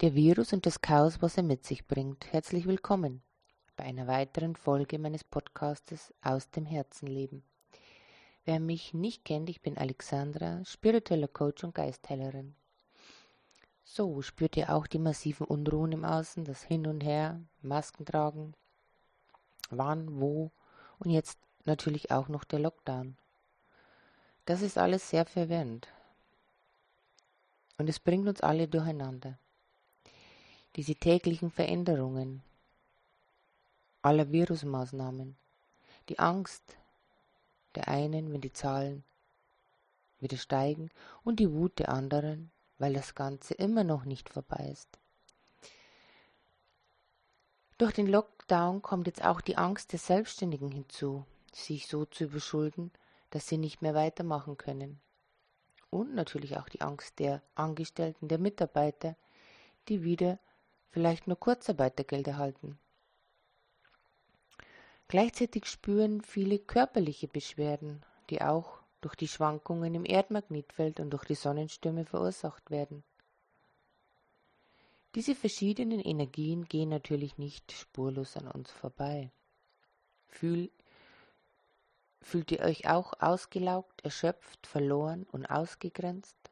Der Virus und das Chaos, was er mit sich bringt. Herzlich willkommen bei einer weiteren Folge meines Podcastes Aus dem Herzenleben. Wer mich nicht kennt, ich bin Alexandra, spiritueller Coach und Geistheilerin. So, spürt ihr auch die massiven Unruhen im Außen, das Hin und Her, Masken tragen, wann, wo und jetzt natürlich auch noch der Lockdown. Das ist alles sehr verwirrend. Und es bringt uns alle durcheinander. Diese täglichen Veränderungen aller Virusmaßnahmen, die Angst der einen, wenn die Zahlen wieder steigen, und die Wut der anderen, weil das Ganze immer noch nicht vorbei ist. Durch den Lockdown kommt jetzt auch die Angst der Selbstständigen hinzu, sich so zu überschulden, dass sie nicht mehr weitermachen können und natürlich auch die Angst der Angestellten, der Mitarbeiter, die wieder vielleicht nur Kurzarbeitergeld erhalten. Gleichzeitig spüren viele körperliche Beschwerden, die auch durch die Schwankungen im Erdmagnetfeld und durch die Sonnenstürme verursacht werden. Diese verschiedenen Energien gehen natürlich nicht spurlos an uns vorbei. Fühl, Fühlt ihr euch auch ausgelaugt, erschöpft, verloren und ausgegrenzt?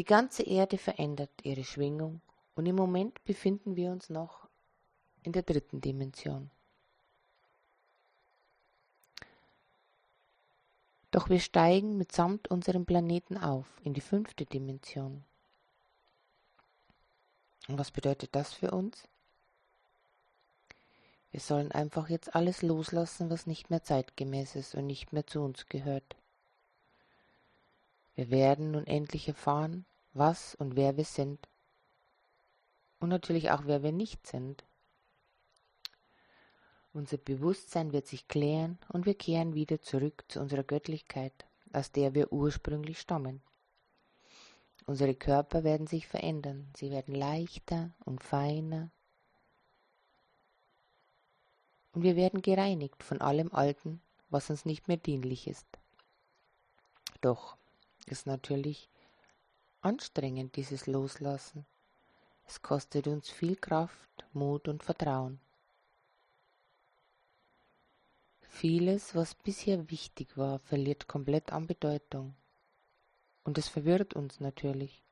Die ganze Erde verändert ihre Schwingung und im Moment befinden wir uns noch in der dritten Dimension. Doch wir steigen mitsamt unserem Planeten auf in die fünfte Dimension. Und was bedeutet das für uns? Wir sollen einfach jetzt alles loslassen, was nicht mehr zeitgemäß ist und nicht mehr zu uns gehört. Wir werden nun endlich erfahren, was und wer wir sind. Und natürlich auch, wer wir nicht sind. Unser Bewusstsein wird sich klären und wir kehren wieder zurück zu unserer Göttlichkeit, aus der wir ursprünglich stammen. Unsere Körper werden sich verändern, sie werden leichter und feiner und wir werden gereinigt von allem Alten, was uns nicht mehr dienlich ist. Doch ist natürlich anstrengend dieses Loslassen. Es kostet uns viel Kraft, Mut und Vertrauen. Vieles, was bisher wichtig war, verliert komplett an Bedeutung. Und es verwirrt uns natürlich.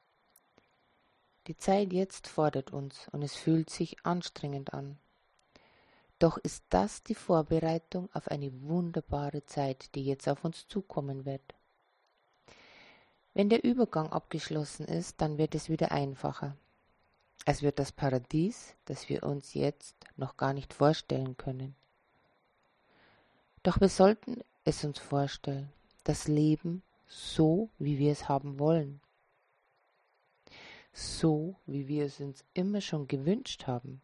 Die Zeit jetzt fordert uns und es fühlt sich anstrengend an. Doch ist das die Vorbereitung auf eine wunderbare Zeit, die jetzt auf uns zukommen wird. Wenn der Übergang abgeschlossen ist, dann wird es wieder einfacher. Es wird das Paradies, das wir uns jetzt noch gar nicht vorstellen können. Doch wir sollten es uns vorstellen, das Leben so, wie wir es haben wollen. So, wie wir es uns immer schon gewünscht haben.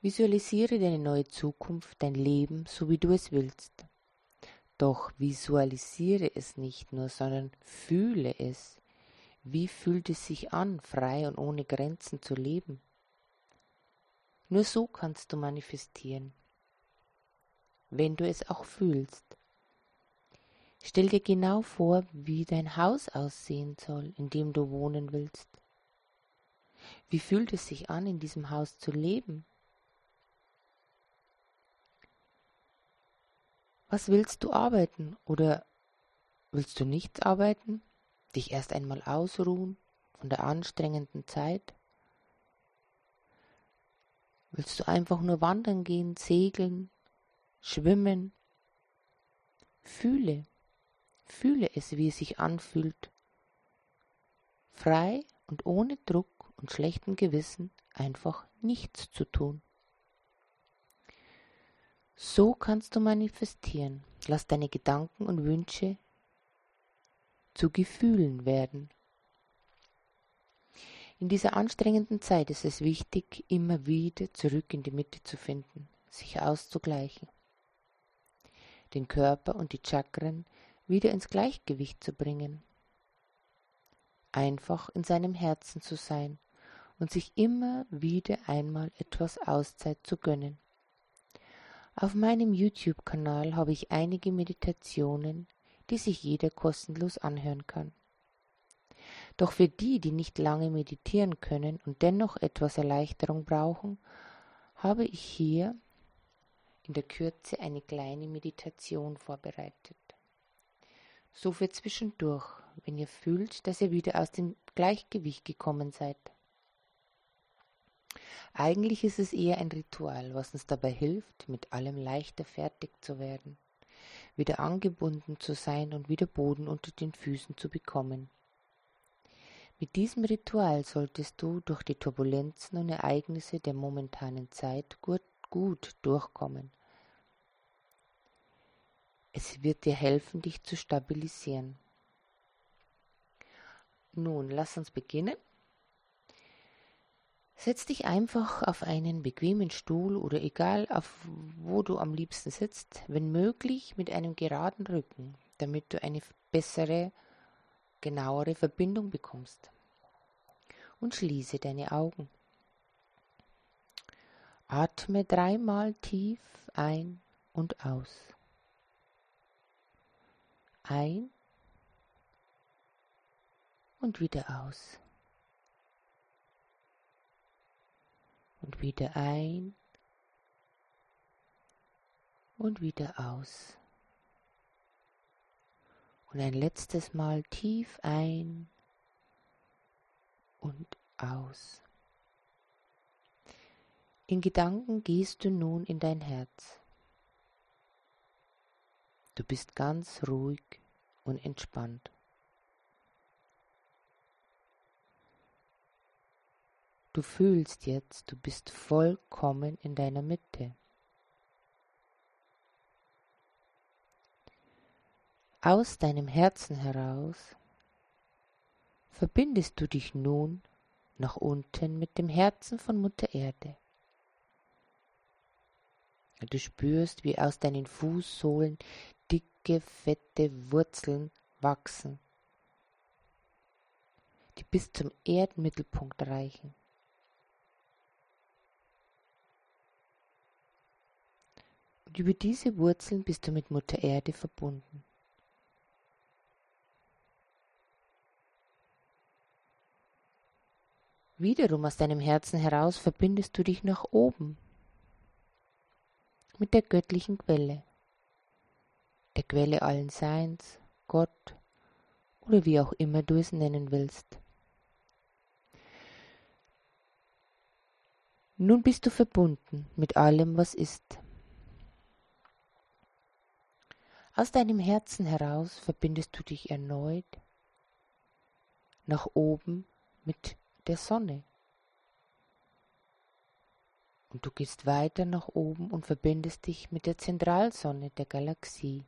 Visualisiere deine neue Zukunft, dein Leben, so wie du es willst. Doch visualisiere es nicht nur, sondern fühle es. Wie fühlt es sich an, frei und ohne Grenzen zu leben? Nur so kannst du manifestieren, wenn du es auch fühlst. Stell dir genau vor, wie dein Haus aussehen soll, in dem du wohnen willst. Wie fühlt es sich an, in diesem Haus zu leben? Was willst du arbeiten oder willst du nichts arbeiten? Dich erst einmal ausruhen von der anstrengenden Zeit? Willst du einfach nur wandern gehen, segeln, schwimmen? Fühle, fühle es, wie es sich anfühlt, frei und ohne Druck und schlechtem Gewissen einfach nichts zu tun. So kannst du manifestieren. Lass deine Gedanken und Wünsche zu Gefühlen werden. In dieser anstrengenden Zeit ist es wichtig, immer wieder zurück in die Mitte zu finden, sich auszugleichen, den Körper und die Chakren wieder ins Gleichgewicht zu bringen, einfach in seinem Herzen zu sein und sich immer wieder einmal etwas Auszeit zu gönnen. Auf meinem YouTube-Kanal habe ich einige Meditationen, die sich jeder kostenlos anhören kann. Doch für die, die nicht lange meditieren können und dennoch etwas Erleichterung brauchen, habe ich hier in der Kürze eine kleine Meditation vorbereitet. So für zwischendurch, wenn ihr fühlt, dass ihr wieder aus dem Gleichgewicht gekommen seid. Eigentlich ist es eher ein Ritual, was uns dabei hilft, mit allem leichter fertig zu werden, wieder angebunden zu sein und wieder Boden unter den Füßen zu bekommen. Mit diesem Ritual solltest du durch die Turbulenzen und Ereignisse der momentanen Zeit gut, gut durchkommen. Es wird dir helfen, dich zu stabilisieren. Nun, lass uns beginnen. Setz dich einfach auf einen bequemen Stuhl oder egal, auf wo du am liebsten sitzt, wenn möglich mit einem geraden Rücken, damit du eine bessere genauere Verbindung bekommst. Und schließe deine Augen. Atme dreimal tief ein und aus. Ein und wieder aus. Und wieder ein und wieder aus und ein letztes Mal tief ein und aus. In Gedanken gehst du nun in dein Herz. Du bist ganz ruhig und entspannt. Du fühlst jetzt, du bist vollkommen in deiner Mitte. Aus deinem Herzen heraus verbindest du dich nun nach unten mit dem Herzen von Mutter Erde. Du spürst, wie aus deinen Fußsohlen dicke, fette Wurzeln wachsen, die bis zum Erdmittelpunkt reichen. Über diese Wurzeln bist du mit Mutter Erde verbunden. Wiederum aus deinem Herzen heraus verbindest du dich nach oben mit der göttlichen Quelle, der Quelle allen Seins, Gott oder wie auch immer du es nennen willst. Nun bist du verbunden mit allem, was ist. Aus deinem Herzen heraus verbindest du dich erneut nach oben mit der Sonne. Und du gehst weiter nach oben und verbindest dich mit der Zentralsonne der Galaxie.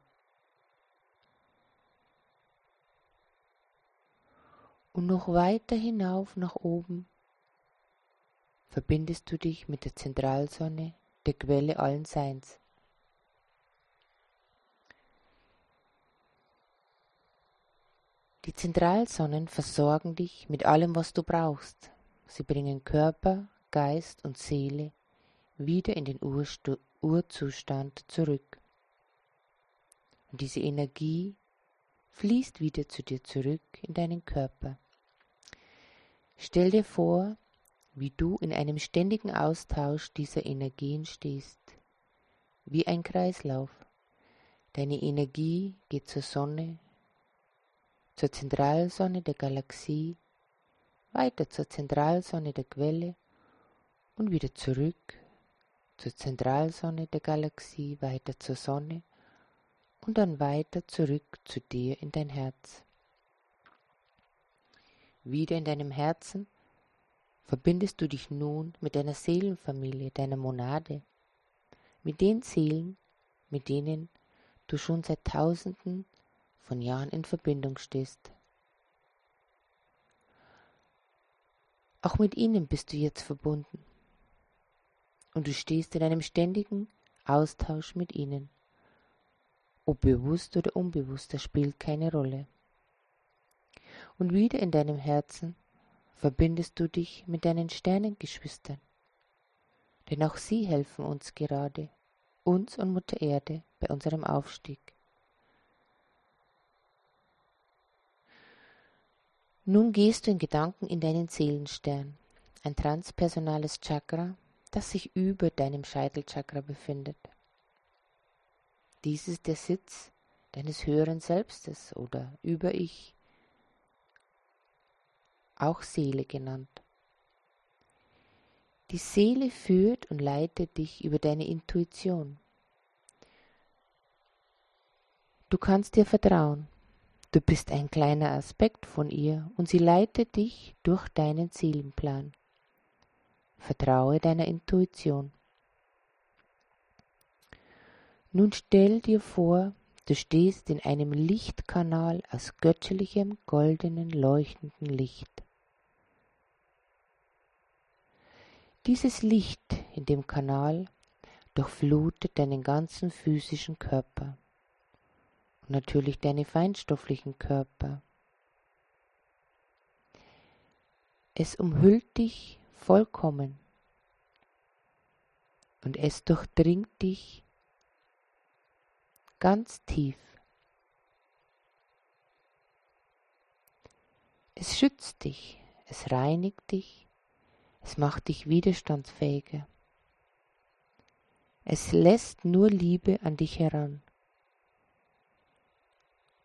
Und noch weiter hinauf nach oben verbindest du dich mit der Zentralsonne, der Quelle allen Seins. Die Zentralsonnen versorgen dich mit allem, was du brauchst. Sie bringen Körper, Geist und Seele wieder in den Urstu Urzustand zurück. Und diese Energie fließt wieder zu dir zurück in deinen Körper. Stell dir vor, wie du in einem ständigen Austausch dieser Energien stehst, wie ein Kreislauf. Deine Energie geht zur Sonne, zur Zentralsonne der Galaxie, weiter zur Zentralsonne der Quelle und wieder zurück zur Zentralsonne der Galaxie, weiter zur Sonne und dann weiter zurück zu dir in dein Herz. Wieder in deinem Herzen verbindest du dich nun mit deiner Seelenfamilie, deiner Monade, mit den Seelen, mit denen du schon seit Tausenden von Jahren in Verbindung stehst. Auch mit ihnen bist du jetzt verbunden. Und du stehst in einem ständigen Austausch mit ihnen. Ob bewusst oder unbewusst, das spielt keine Rolle. Und wieder in deinem Herzen verbindest du dich mit deinen Sternengeschwistern. Denn auch sie helfen uns gerade, uns und Mutter Erde bei unserem Aufstieg. Nun gehst du in Gedanken in deinen Seelenstern, ein transpersonales Chakra, das sich über deinem Scheitelchakra befindet. Dies ist der Sitz deines höheren Selbstes oder Über-Ich, auch Seele genannt. Die Seele führt und leitet dich über deine Intuition. Du kannst ihr vertrauen. Du bist ein kleiner Aspekt von ihr und sie leitet dich durch deinen Seelenplan. Vertraue deiner Intuition. Nun stell dir vor, du stehst in einem Lichtkanal aus göttlichem, goldenen, leuchtenden Licht. Dieses Licht in dem Kanal durchflutet deinen ganzen physischen Körper und natürlich deine feinstofflichen Körper. Es umhüllt dich vollkommen und es durchdringt dich ganz tief. Es schützt dich, es reinigt dich, es macht dich widerstandsfähiger. Es lässt nur Liebe an dich heran.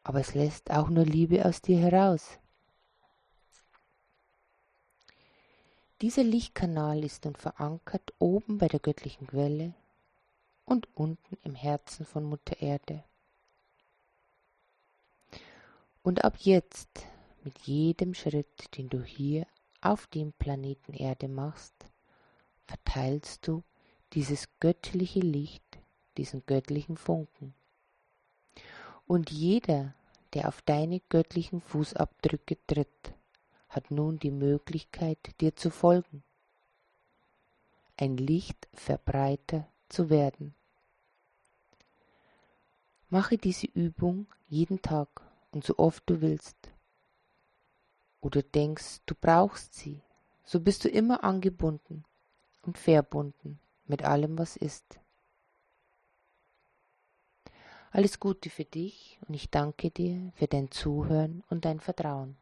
Aber es lässt auch nur Liebe aus dir heraus. Dieser Lichtkanal ist nun verankert oben bei der göttlichen Quelle und unten im Herzen von Mutter Erde. Und ab jetzt, mit jedem Schritt, den du hier auf dem Planeten Erde machst, verteilst du dieses göttliche Licht, diesen göttlichen Funken. Und jeder, der auf deine göttlichen Fußabdrücke tritt, hat nun die Möglichkeit, dir zu folgen, ein Lichtverbreiter zu werden. Mache diese Übung jeden Tag und so oft du willst oder denkst, du brauchst sie, so bist du immer angebunden und verbunden mit allem, was ist. Alles Gute für dich und ich danke dir für dein Zuhören und dein Vertrauen.